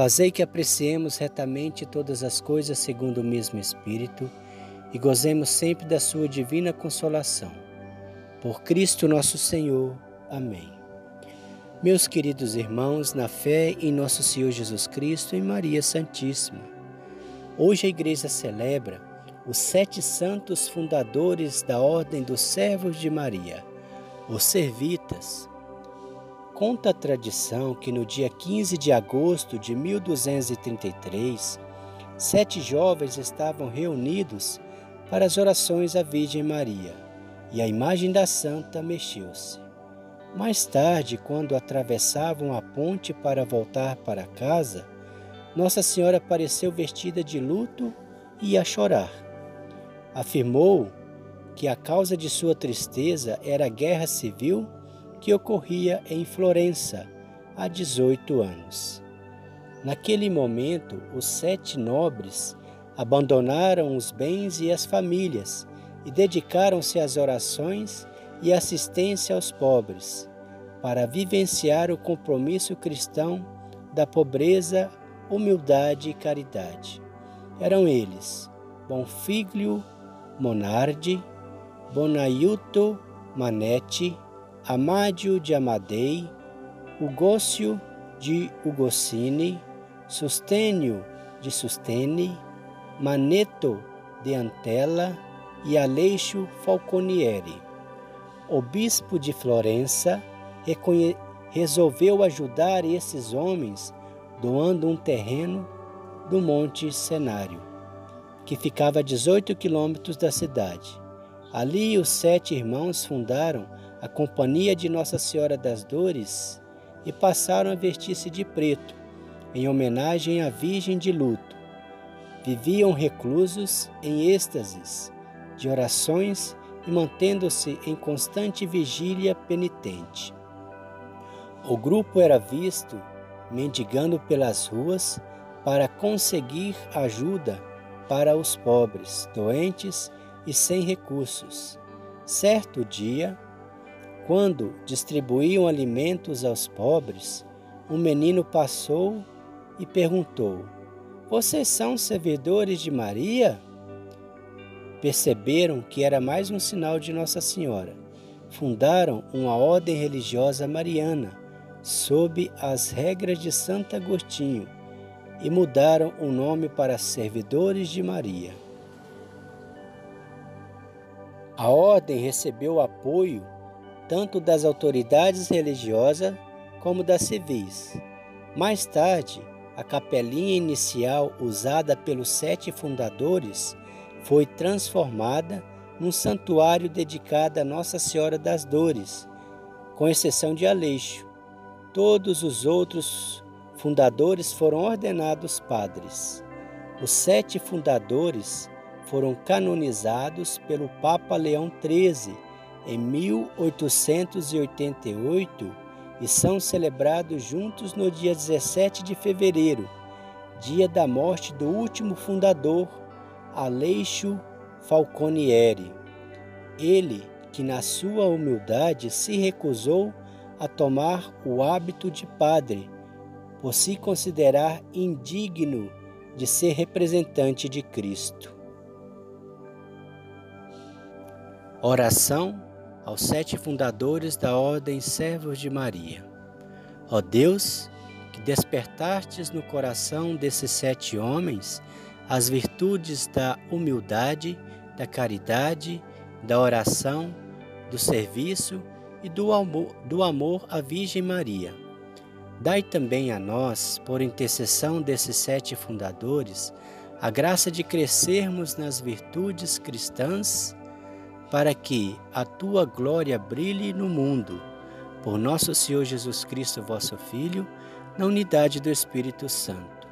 Fazei que apreciemos retamente todas as coisas segundo o mesmo Espírito e gozemos sempre da Sua divina consolação. Por Cristo nosso Senhor. Amém. Meus queridos irmãos, na fé em nosso Senhor Jesus Cristo e Maria Santíssima, hoje a Igreja celebra os sete santos fundadores da Ordem dos Servos de Maria, os Servitas Conta a tradição que no dia 15 de agosto de 1233, sete jovens estavam reunidos para as orações à Virgem Maria e a imagem da santa mexeu-se. Mais tarde, quando atravessavam a ponte para voltar para casa, Nossa Senhora apareceu vestida de luto e a chorar. Afirmou que a causa de sua tristeza era a guerra civil que ocorria em Florença há 18 anos. Naquele momento, os sete nobres abandonaram os bens e as famílias e dedicaram-se às orações e assistência aos pobres, para vivenciar o compromisso cristão da pobreza, humildade e caridade. Eram eles Bonfiglio Monardi, Bonaiuto Manetti, Amádio de Amadei, Ugócio de Ugocini, Sustênio de Sustene, Maneto de Antela e Aleixo Falconieri. O bispo de Florença resolveu ajudar esses homens doando um terreno do Monte Cenário, que ficava a 18 quilômetros da cidade. Ali os sete irmãos fundaram a companhia de Nossa Senhora das Dores e passaram a vestir-se de preto, em homenagem à Virgem de Luto. Viviam reclusos em êxtases de orações e mantendo-se em constante vigília penitente. O grupo era visto mendigando pelas ruas para conseguir ajuda para os pobres, doentes e sem recursos. Certo dia, quando distribuíam alimentos aos pobres, um menino passou e perguntou: Vocês são servidores de Maria? Perceberam que era mais um sinal de Nossa Senhora. Fundaram uma ordem religiosa mariana sob as regras de Santo Agostinho e mudaram o nome para Servidores de Maria. A ordem recebeu apoio tanto das autoridades religiosas como das civis. Mais tarde, a capelinha inicial usada pelos sete fundadores foi transformada num santuário dedicado a Nossa Senhora das Dores, com exceção de Aleixo. Todos os outros fundadores foram ordenados padres. Os sete fundadores foram canonizados pelo Papa Leão XIII em 1888 e são celebrados juntos no dia 17 de fevereiro, dia da morte do último fundador, Aleixo Falconieri. Ele que, na sua humildade, se recusou a tomar o hábito de padre, por se considerar indigno de ser representante de Cristo. Oração aos sete fundadores da Ordem Servos de Maria. Ó Deus, que despertastes no coração desses sete homens as virtudes da humildade, da caridade, da oração, do serviço e do amor, do amor à Virgem Maria. Dai também a nós, por intercessão desses sete fundadores, a graça de crescermos nas virtudes cristãs para que a tua glória brilhe no mundo. Por nosso Senhor Jesus Cristo, vosso Filho, na unidade do Espírito Santo.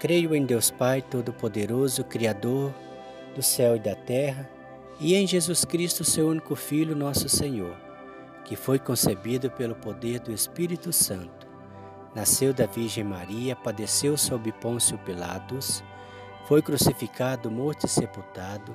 Creio em Deus Pai Todo-Poderoso, Criador do céu e da terra, e em Jesus Cristo, seu único Filho, nosso Senhor, que foi concebido pelo poder do Espírito Santo. Nasceu da Virgem Maria, padeceu sob Pôncio Pilatos, foi crucificado, morto e sepultado,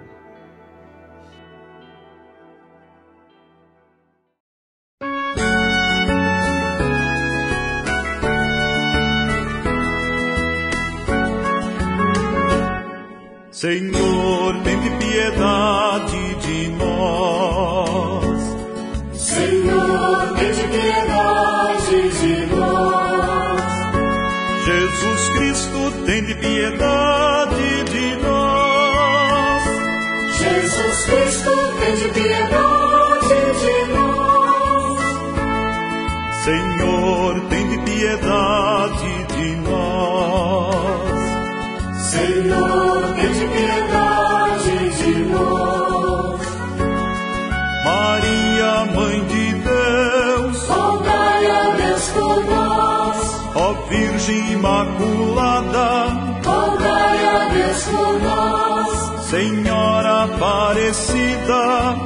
Senhor, tem piedade de nós. Senhor, tem piedade de nós. Jesus Cristo, tem piedade de nós. Jesus Cristo, tem piedade de nós. Senhor, tem piedade Maria, Mãe de Deus, Rogai a Deus por nós. ó Virgem Imaculada, Rogai a Deus por nós. Senhora Aparecida,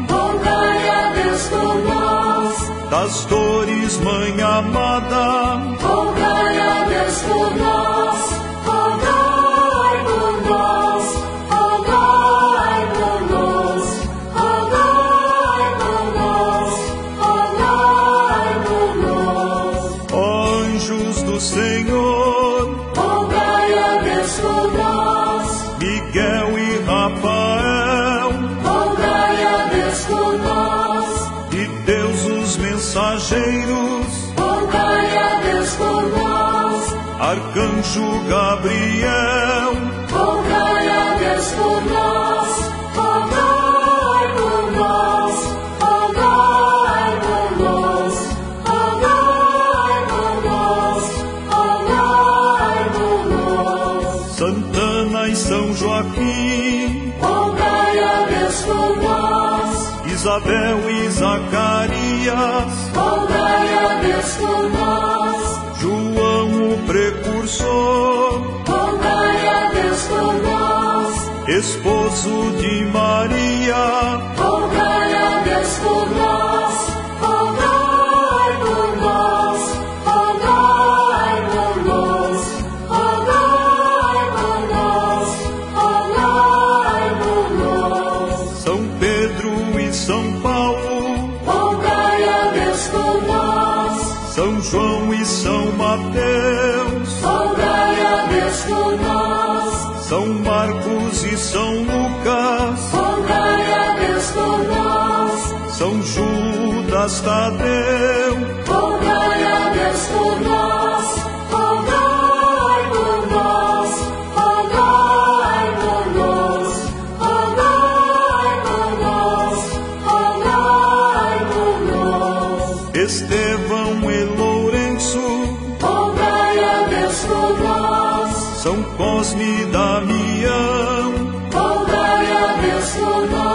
Rogai a Deus por nós. das dores, Mãe amada, Rogai a Deus por nós. Mensageiros, Rogai a Deus por nós. Arcanjo Gabriel, Rogai a Deus por nós. Rogai por nós. Rogai por nós. Rogai por nós. Rogai por nós. Santana e São Joaquim, Rogai a Deus por nós. Isabel e Zacarias, Rogai a Deus por nós. João o precursor, Rogai a Deus por nós. esposo de Maria, Rogai a Deus basta Deus. Rogai a Deus por nós, rogai por nós, rogai por nós, rogai por nós, rogai por nós. Estevão e Lourenço, rogai a Deus por nós. São Cosme e Damião, rogai a Deus por nós.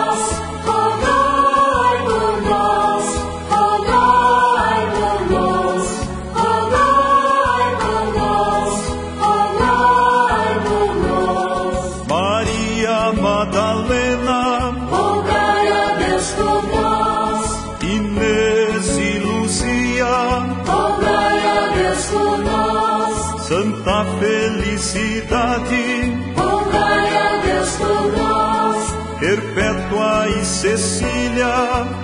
Felicidade, Rogai a Deus por nós. Perpétua e Cecília,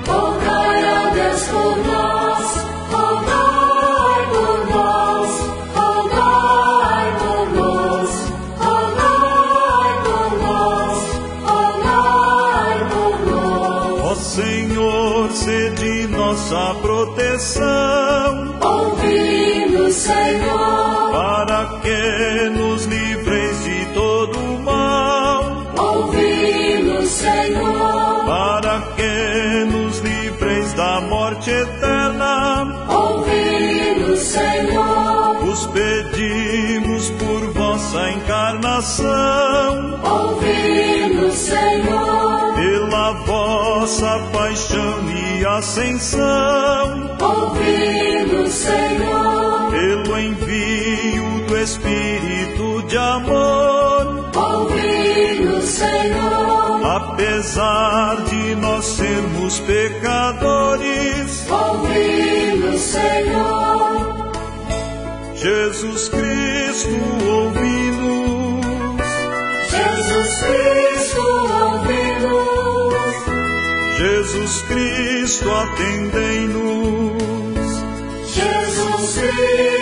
Rogai a Deus por nós. Rogai por nós. Rogai por nós. Rogai por nós. Rogai por nós. ó Senhor, sede nossa proteção, Ouvi-nos, Senhor. para que encarnação, Ouvi-nos, Senhor. pela vossa paixão e ascensão, Ouvi-nos, Senhor. pelo envio do Espírito de amor, Ouvi-nos, Senhor. apesar de nós sermos pecadores, Ouvi-nos, Senhor. Jesus Cristo Jesus Cristo atendei-nos. Jesus Cristo,